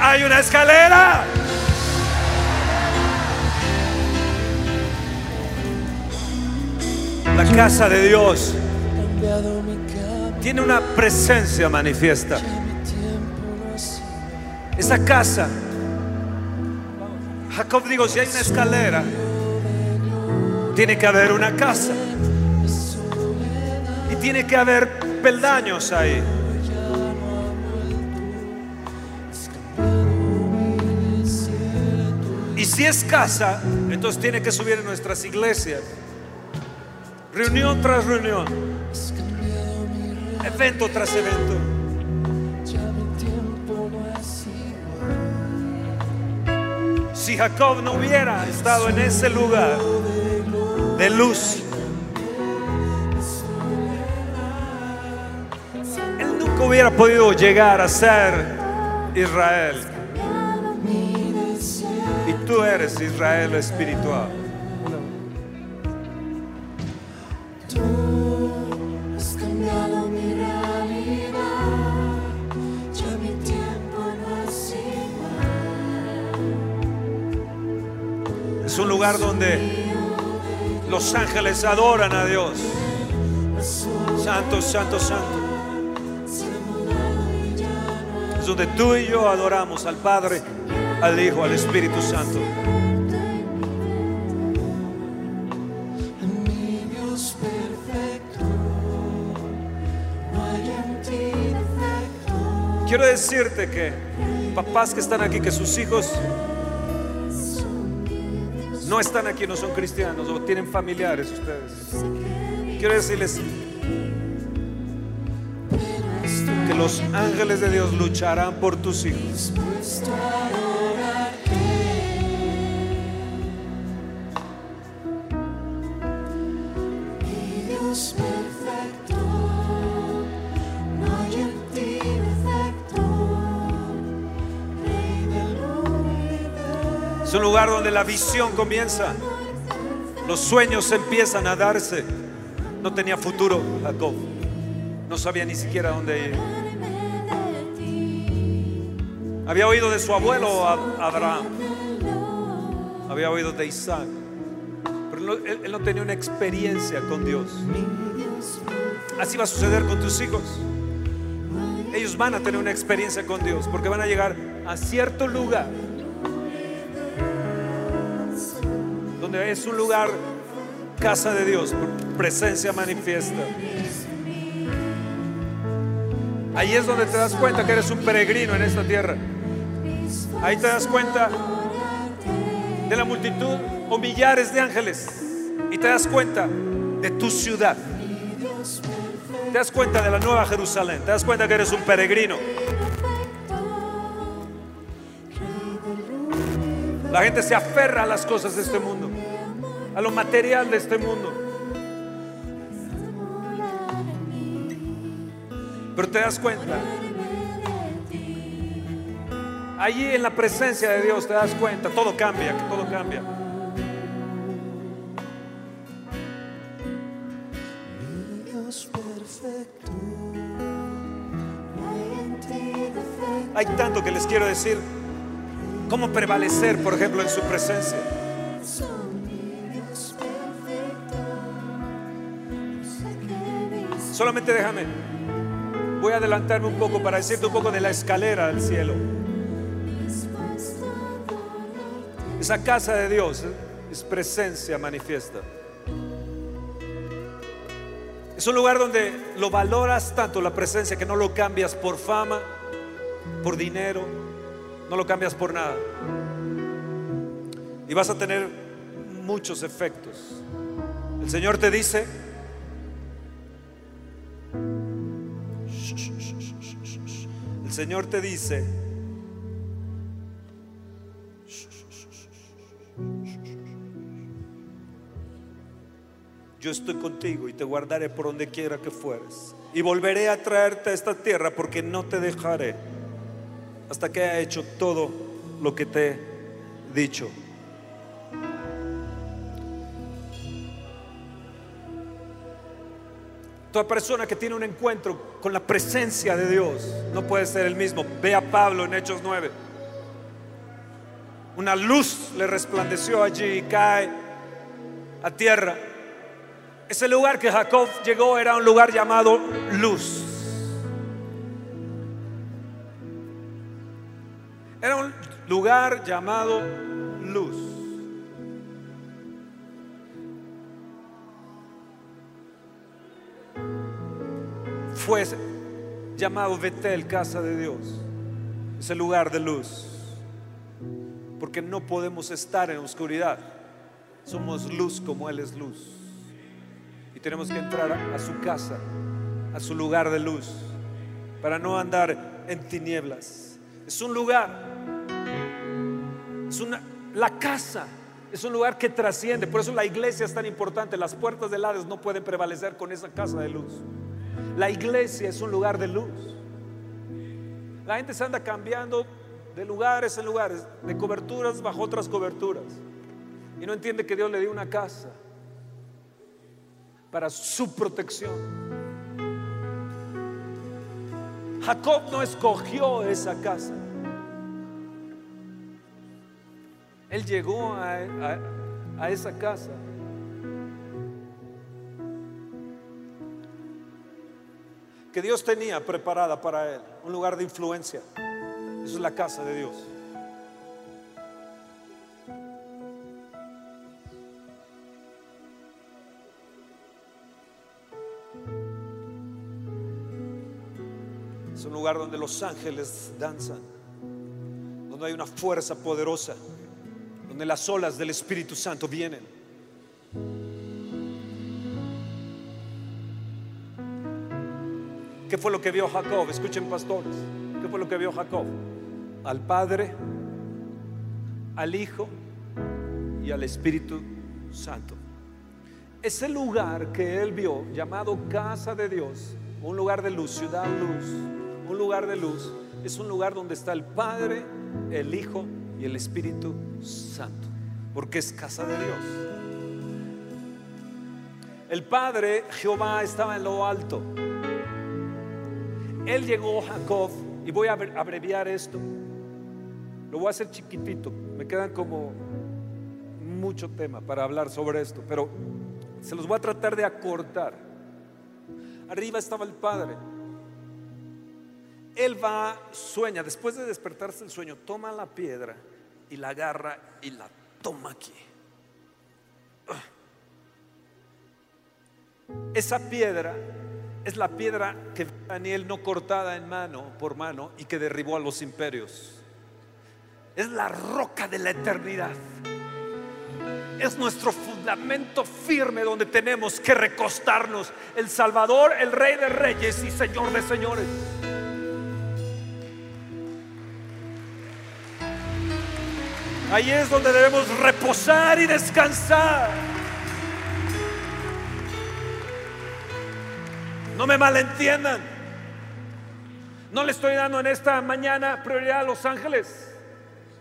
hay una escalera. La casa de Dios tiene una presencia manifiesta. Esa casa, Jacob digo, si hay una escalera, tiene que haber una casa. Y tiene que haber peldaños ahí. Si es casa, entonces tiene que subir en nuestras iglesias. Reunión tras reunión. Evento tras evento. Si Jacob no hubiera estado en ese lugar de luz, él nunca hubiera podido llegar a ser Israel. Tú eres Israel espiritual. Tú has cambiado mi realidad. Ya mi tiempo no es igual. Es un lugar donde los ángeles adoran a Dios. Santo, santo, santo. Es donde tú y yo adoramos al Padre al Hijo, al Espíritu Santo. Quiero decirte que papás que están aquí, que sus hijos no están aquí, no son cristianos o tienen familiares ustedes. Quiero decirles, que los ángeles de Dios lucharán por tus hijos. Un lugar donde la visión comienza. Los sueños empiezan a darse. No tenía futuro Jacob. No sabía ni siquiera dónde ir. Había oído de su abuelo Ab- Abraham. Había oído de Isaac. Pero él no tenía una experiencia con Dios. Así va a suceder con tus hijos. Ellos van a tener una experiencia con Dios porque van a llegar a cierto lugar donde es un lugar casa de Dios, presencia manifiesta. Ahí es donde te das cuenta que eres un peregrino en esta tierra. Ahí te das cuenta de la multitud o millares de ángeles. Y te das cuenta de tu ciudad. Te das cuenta de la nueva Jerusalén. Te das cuenta que eres un peregrino. La gente se aferra a las cosas de este mundo, a lo material de este mundo. Pero te das cuenta, allí en la presencia de Dios te das cuenta, todo cambia, que todo cambia. Hay tanto que les quiero decir. Cómo prevalecer, por ejemplo, en su presencia. Solamente déjame. Voy a adelantarme un poco para decirte un poco de la escalera al cielo. Esa casa de Dios es presencia manifiesta. Es un lugar donde lo valoras tanto la presencia que no lo cambias por fama, por dinero, no lo cambias por nada. Y vas a tener muchos efectos. El Señor te dice, Señor te dice, yo estoy contigo y te guardaré por donde quiera que fueres. Y volveré a traerte a esta tierra porque no te dejaré hasta que haya hecho todo lo que te he dicho. Toda persona que tiene un encuentro con la presencia de Dios no puede ser el mismo. Ve a Pablo en Hechos 9. Una luz le resplandeció allí y cae a tierra. Ese lugar que Jacob llegó era un lugar llamado luz. Era un lugar llamado luz. Fue llamado Betel, casa de Dios. Ese lugar de luz. Porque no podemos estar en oscuridad. Somos luz como Él es luz. Y tenemos que entrar a su casa, a su lugar de luz, para no andar en tinieblas. Es un lugar, es una, la casa, es un lugar que trasciende. Por eso la iglesia es tan importante. Las puertas del Hades no pueden prevalecer con esa casa de luz. La iglesia es un lugar de luz. La gente se anda cambiando de lugares en lugares, de coberturas bajo otras coberturas. Y no entiende que Dios le dio una casa para su protección. Jacob no escogió esa casa. Él llegó a, a- a esa casa. Que Dios tenía preparada para él, un lugar de influencia. Eso es la casa de Dios. Es un lugar donde los ángeles danzan, donde hay una fuerza poderosa, donde las olas del Espíritu Santo vienen. ¿Qué fue lo que vio Jacob? Escuchen pastores. ¿Qué fue lo que vio Jacob? Al Padre, al Hijo y al Espíritu Santo. Ese lugar que él vio, llamado casa de Dios, un lugar de luz, ciudad luz, un lugar de luz, es un lugar donde está el Padre, el Hijo y el Espíritu Santo, porque es casa de Dios. El Padre, Jehová, estaba en lo alto. Él llegó Jacob, y voy a abreviar esto. Lo voy a hacer chiquitito. Me quedan como mucho tema para hablar sobre esto, pero se los voy a tratar de acortar. Arriba estaba el Padre. Él va, sueña, después de despertarse el sueño, toma la piedra y la agarra y la toma aquí. Esa piedra es la piedra que Daniel no cortada en mano por mano y que derribó a los imperios. Es la roca de la eternidad. Es nuestro fundamento firme donde tenemos que recostarnos. El Salvador, el Rey de Reyes y Señor de Señores. Ahí es donde debemos reposar y descansar. No me malentiendan. No le estoy dando en esta mañana prioridad a los ángeles.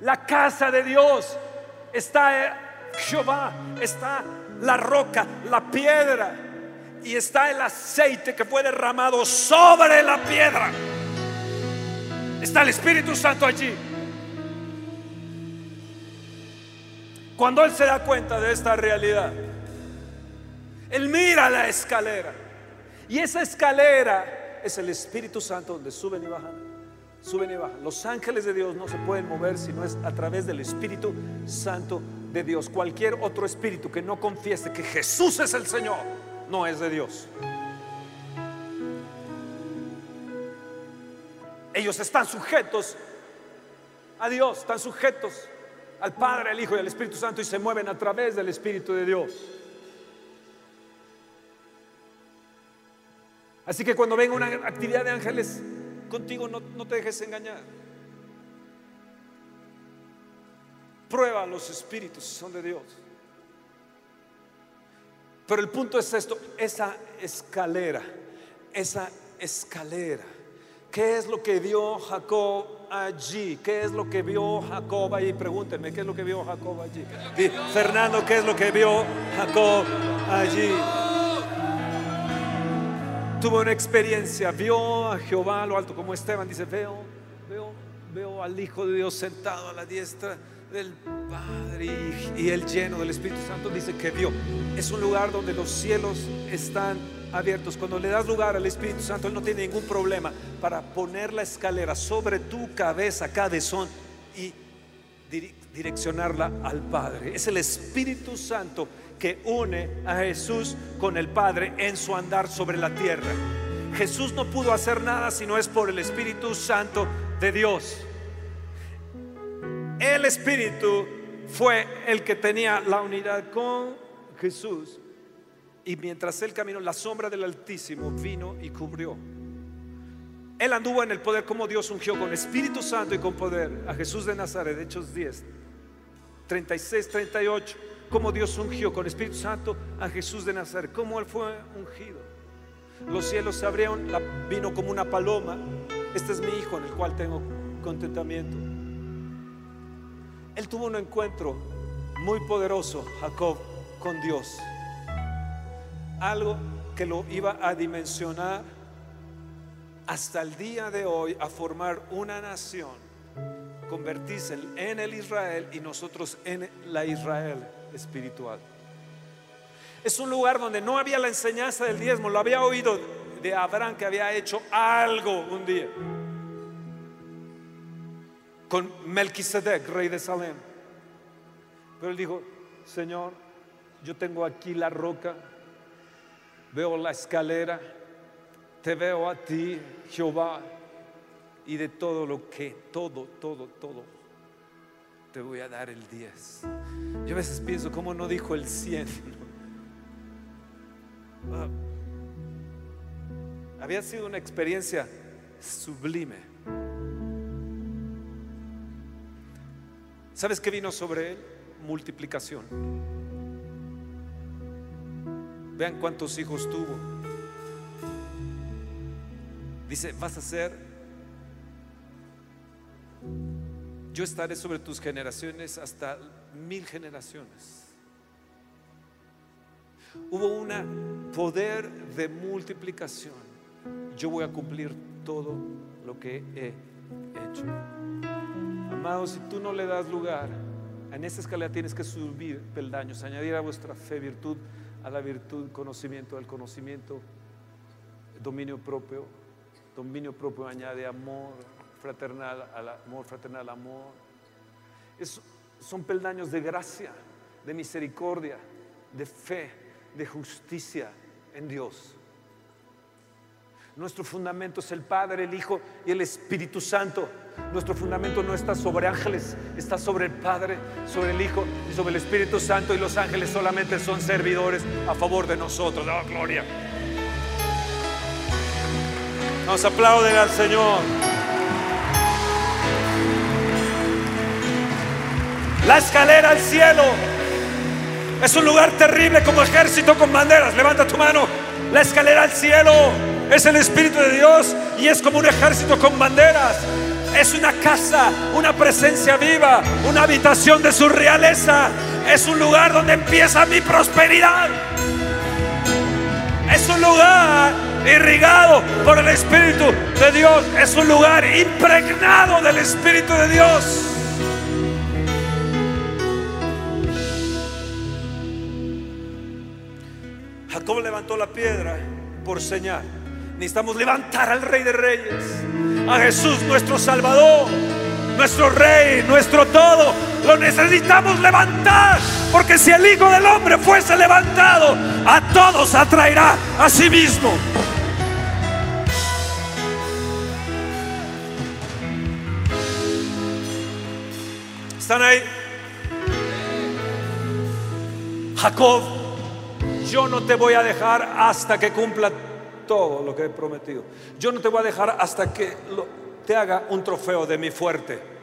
La casa de Dios está eh, Jehová, está la roca, la piedra y está el aceite que fue derramado sobre la piedra. Está el Espíritu Santo allí. Cuando Él se da cuenta de esta realidad, Él mira la escalera. Y esa escalera es el Espíritu Santo donde suben y bajan. Suben y bajan. Los ángeles de Dios no se pueden mover si no es a través del Espíritu Santo de Dios. Cualquier otro espíritu que no confiese que Jesús es el Señor, no es de Dios. Ellos están sujetos a Dios, están sujetos al Padre, al Hijo y al Espíritu Santo y se mueven a través del Espíritu de Dios. Así que cuando venga una actividad de ángeles contigo, no, no te dejes engañar. Prueba los espíritus si son de Dios. Pero el punto es esto, esa escalera, esa escalera. ¿Qué es lo que vio Jacob allí? ¿Qué es lo que vio Jacob allí? Pregúntenme, ¿qué es lo que vio Jacob allí? Fernando, ¿qué es lo que vio Jacob allí? Tuvo una experiencia, vio a Jehová lo alto como Esteban, dice, veo, veo, veo al Hijo de Dios sentado a la diestra del Padre y, y el lleno del Espíritu Santo, dice que vio. Es un lugar donde los cielos están abiertos. Cuando le das lugar al Espíritu Santo, Él no tiene ningún problema para poner la escalera sobre tu cabeza, cabezón, y direccionarla al Padre. Es el Espíritu Santo que une a Jesús con el Padre en su andar sobre la tierra. Jesús no pudo hacer nada si no es por el Espíritu Santo de Dios. El Espíritu fue el que tenía la unidad con Jesús. Y mientras él caminó, la sombra del Altísimo vino y cubrió. Él anduvo en el poder como Dios ungió con Espíritu Santo y con poder a Jesús de Nazaret, Hechos 10, 36, 38 cómo Dios ungió con Espíritu Santo a Jesús de Nazaret, cómo él fue ungido. Los cielos se abrieron, vino como una paloma. Este es mi hijo en el cual tengo contentamiento. Él tuvo un encuentro muy poderoso, Jacob, con Dios. Algo que lo iba a dimensionar hasta el día de hoy a formar una nación, convertirse en el Israel y nosotros en la Israel espiritual. Es un lugar donde no había la enseñanza del diezmo, lo había oído de Abraham que había hecho algo un día con Melquisedec, rey de Salem. Pero él dijo, Señor, yo tengo aquí la roca, veo la escalera, te veo a ti, Jehová, y de todo lo que, todo, todo, todo, te voy a dar el 10. Yo a veces pienso, ¿cómo no dijo el 100? Ah. Había sido una experiencia sublime. ¿Sabes qué vino sobre él? Multiplicación. Vean cuántos hijos tuvo. Dice, vas a ser, yo estaré sobre tus generaciones hasta mil generaciones. Hubo un poder de multiplicación. Yo voy a cumplir todo lo que he hecho. Amados, si tú no le das lugar, en esta escalera tienes que subir peldaños, añadir a vuestra fe virtud, a la virtud conocimiento, al conocimiento dominio propio, dominio propio añade amor fraternal al amor, fraternal amor. Son peldaños de gracia, de misericordia, de fe, de justicia en Dios. Nuestro fundamento es el Padre, el Hijo y el Espíritu Santo. Nuestro fundamento no está sobre ángeles, está sobre el Padre, sobre el Hijo y sobre el Espíritu Santo. Y los ángeles solamente son servidores a favor de nosotros. Oh, gloria. Nos aplauden al Señor. La escalera al cielo es un lugar terrible como ejército con banderas. Levanta tu mano. La escalera al cielo es el Espíritu de Dios y es como un ejército con banderas. Es una casa, una presencia viva, una habitación de su realeza. Es un lugar donde empieza mi prosperidad. Es un lugar irrigado por el Espíritu de Dios. Es un lugar impregnado del Espíritu de Dios. Jacob levantó la piedra por señal. Necesitamos levantar al Rey de Reyes, a Jesús nuestro Salvador, nuestro Rey, nuestro todo. Lo necesitamos levantar, porque si el Hijo del Hombre fuese levantado, a todos atraerá a sí mismo. ¿Están ahí? Jacob, yo no te voy a dejar hasta que cumpla todo lo que he prometido. Yo no te voy a dejar hasta que te haga un trofeo de mi fuerte.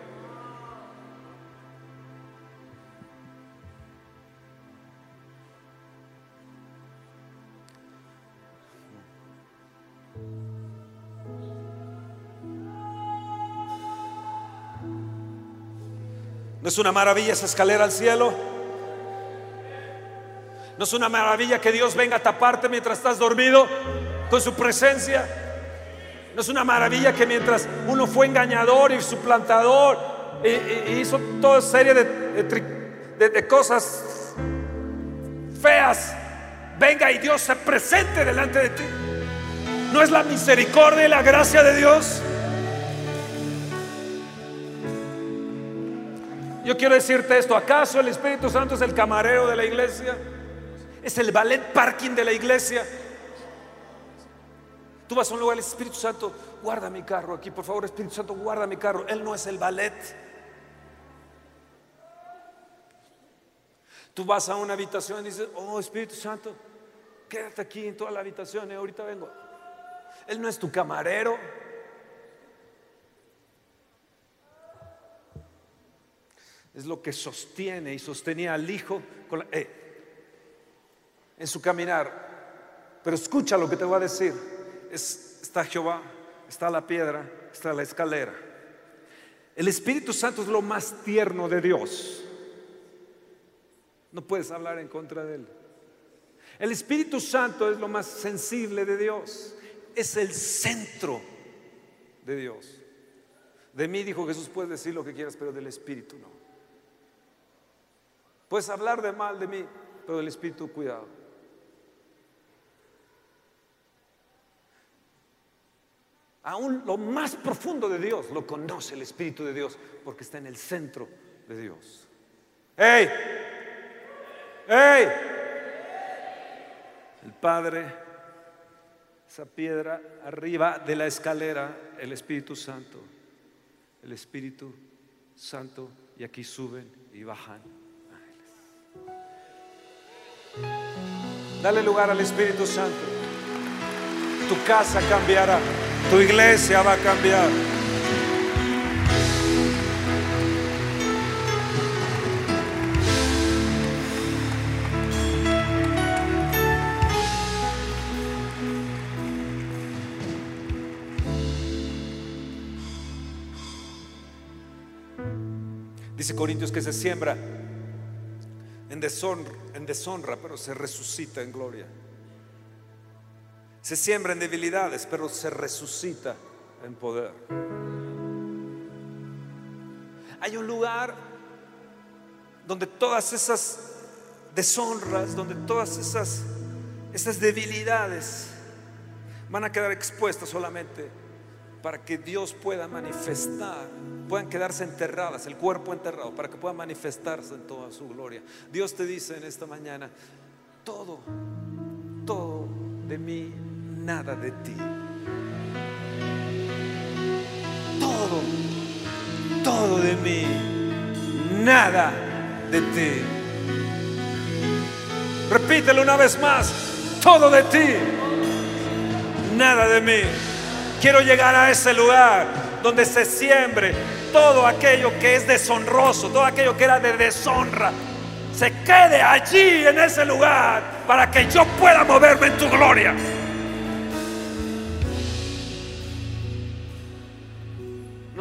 ¿No es una maravilla esa escalera al cielo? ¿No es una maravilla que Dios venga a taparte mientras estás dormido con su presencia? ¿No es una maravilla que mientras uno fue engañador y suplantador y, hizo toda serie de- de cosas feas, venga y Dios se presente delante de ti? ¿No es la misericordia y la gracia de Dios? Yo quiero decirte esto, ¿acaso el Espíritu Santo es el camarero de la iglesia? ¿Es el ballet parking de la iglesia? Tú vas a un lugar, el Espíritu Santo, guarda mi carro aquí, por favor, Espíritu Santo, guarda mi carro. Él no es el ballet. Tú vas a una habitación y dices, oh Espíritu Santo, quédate aquí en toda la habitación y ahorita vengo. Él no es tu camarero. Es lo que sostiene y sostenía al Hijo con la- eh, en su caminar. Pero escucha lo que te voy a decir. Es- está Jehová, está la piedra, está la escalera. El Espíritu Santo es lo más tierno de Dios. No puedes hablar en contra de él. El Espíritu Santo es lo más sensible de Dios. Es el centro de Dios. De mí, dijo Jesús, puedes decir lo que quieras, pero del Espíritu no. Puedes hablar de mal de mí, pero del Espíritu, cuidado. Aún lo más profundo de Dios lo conoce el Espíritu de Dios porque está en el centro de Dios. ¡Ey! ¡Ey! El Padre, esa piedra arriba de la escalera, el Espíritu Santo. El Espíritu Santo, y aquí suben y bajan ángeles. Dale lugar al Espíritu Santo. tu casa cambiará, tu iglesia va a cambiar. Dice Corintios que se siembra en deshonra, en deshonra, pero se resucita en gloria. Se siembra en debilidades, pero se resucita en poder. Hay un lugar donde todas esas deshonras, donde todas esas, esas debilidades van a quedar expuestas solamente para que Dios pueda manifestar, puedan quedarse enterradas, el cuerpo enterrado, para que pueda manifestarse en toda su gloria. Dios te dice en esta mañana, todo, todo de mí, nada de ti. Todo, todo de mí, nada de ti. Repítelo una vez más, todo de ti, nada de mí. Quiero llegar a ese lugar donde se siembre todo aquello que es deshonroso, todo aquello que era de deshonra. Se quede allí en ese lugar para que yo pueda moverme en tu gloria.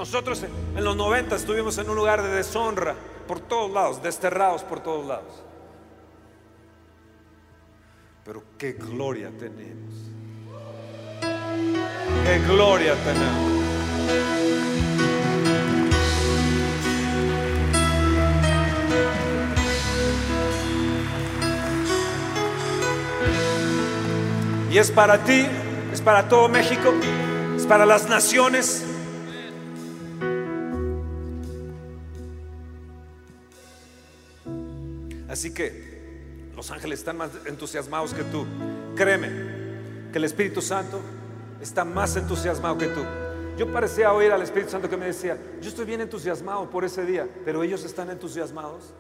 Nosotros en los 90 estuvimos en un lugar de deshonra por todos lados, desterrados por todos lados. Pero qué gloria tenemos. Qué gloria tenemos. Y es para ti, es para todo México, es para las naciones. Así que los ángeles están más entusiasmados que tú. Créeme que el Espíritu Santo está más entusiasmado que tú. Yo parecía oír al Espíritu Santo que me decía, yo estoy bien entusiasmado por ese día, pero ellos están entusiasmados.